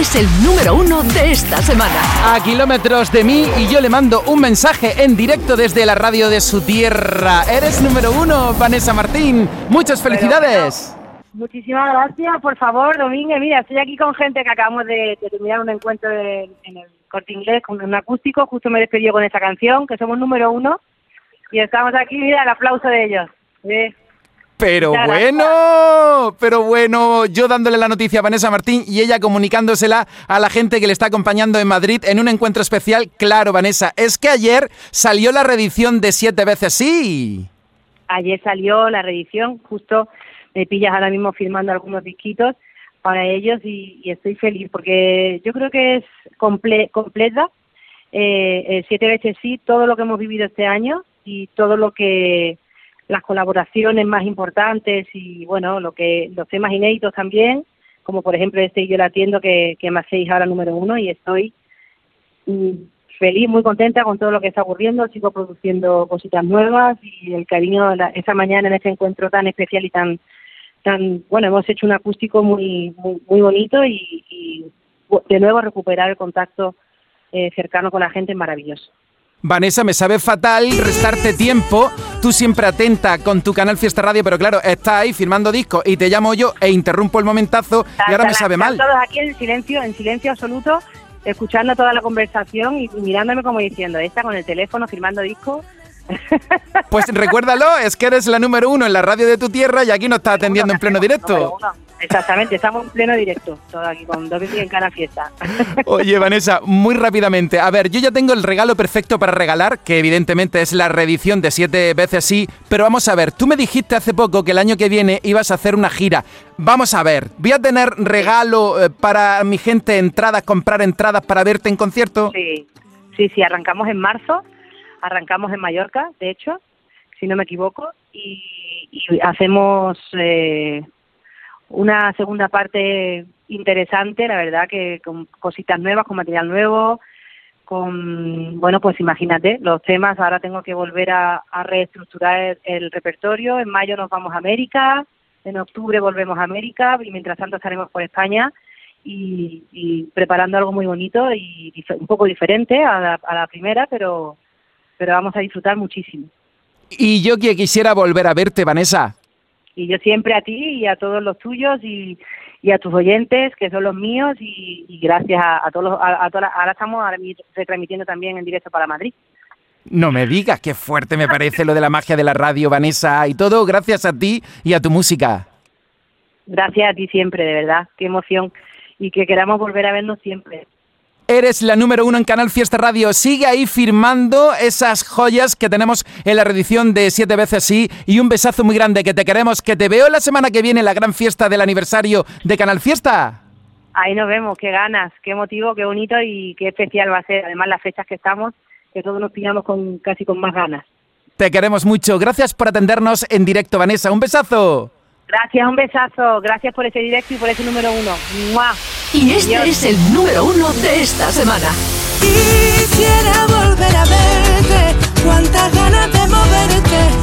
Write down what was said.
es el número uno de esta semana. A kilómetros de mí y yo le mando un mensaje en directo desde la radio de su tierra. Eres número uno, Vanessa Martín. Muchas felicidades. muchísimas gracias, por favor, Domínguez. Mira, estoy aquí con gente que acabamos de, terminar un encuentro en, el corte inglés con un acústico. Justo me despidió con esa canción, que somos número uno. Y estamos aquí, mira, el aplauso de ellos. Pero bueno, pero bueno, yo dándole la noticia a Vanessa Martín y ella comunicándosela a la gente que le está acompañando en Madrid en un encuentro especial. Claro, Vanessa, es que ayer salió la reedición de Siete veces sí. Ayer salió la reedición, justo me pillas ahora mismo filmando algunos disquitos para ellos y, estoy feliz porque yo creo que es completa. Eh, eh, siete veces sí, todo lo que hemos vivido este año y todo lo que las colaboraciones más importantes y bueno, lo que los temas inéditos también, como por ejemplo este Yo la atiendo que, que me hacéis ahora número uno y estoy mm, feliz, muy contenta con todo lo que está ocurriendo, sigo produciendo cositas nuevas y el cariño esa mañana en este encuentro tan especial y tan tan bueno, hemos hecho un acústico muy muy, bonito y, de nuevo recuperar el contacto eh, cercano con la gente es maravilloso. Vanessa, me sabe fatal restarte tiempo. Tú siempre atenta con tu canal Fiesta Radio, pero claro, estás ahí firmando discos y te llamo yo e interrumpo el momentazo y ahora me sabe mal. Todos aquí en silencio, en silencio absoluto, escuchando toda la conversación y mirándome como diciendo, esta con el teléfono firmando discos. Pues recuérdalo, es que eres la número uno en la radio de tu tierra y aquí nos está atendiendo en pleno directo. Exactamente, estamos en pleno directo, todo aquí con Domingo en cada fiesta. Oye, Vanessa, muy rápidamente. A ver, yo ya tengo el regalo perfecto para regalar, que evidentemente es la reedición de siete veces sí, pero vamos a ver, tú me dijiste hace poco que el año que viene ibas a hacer una gira. Vamos a ver, ¿voy a tener regalo eh, para mi gente, entradas, comprar entradas para verte en concierto? Sí, sí, sí, arrancamos en marzo, arrancamos en Mallorca, de hecho, si no me equivoco, y, hacemos... Eh, una segunda parte interesante, la verdad que con cositas nuevas, con material nuevo, con, bueno, pues imagínate, los temas, ahora tengo que volver a, reestructurar el, repertorio, en mayo nos vamos a América, en octubre volvemos a América y mientras tanto estaremos por España y, preparando algo muy bonito y un poco diferente a la, a la primera, pero, pero vamos a disfrutar muchísimo. Y yo que quisiera volver a verte, Vanessa, y yo siempre a ti y a todos los tuyos y, y a tus oyentes que son los míos y, gracias a, todos los, a, ahora estamos retransmitiendo también en directo para Madrid. No me digas, qué fuerte me parece lo de la magia de la radio, Vanessa, y todo gracias a ti y a tu música. Gracias a ti siempre, de verdad, qué emoción y que queramos volver a vernos siempre. Eres la número uno en Canal Fiesta Radio. Sigue ahí firmando esas joyas que tenemos en la reedición de Siete veces sí. Y un besazo muy grande que te queremos, que te veo la semana que viene en la gran fiesta del aniversario de Canal Fiesta. Ahí nos vemos, qué ganas, qué motivo, qué bonito y qué especial va a ser. Además las fechas que estamos, que todos nos pillamos con casi con más ganas. Te queremos mucho. Gracias por atendernos en directo, Vanessa. Un besazo. Gracias, un besazo. Gracias por ese directo y por ese número uno. Y este es el número uno de esta semana. Quisiera volver a verte, cuántas ganas de moverte,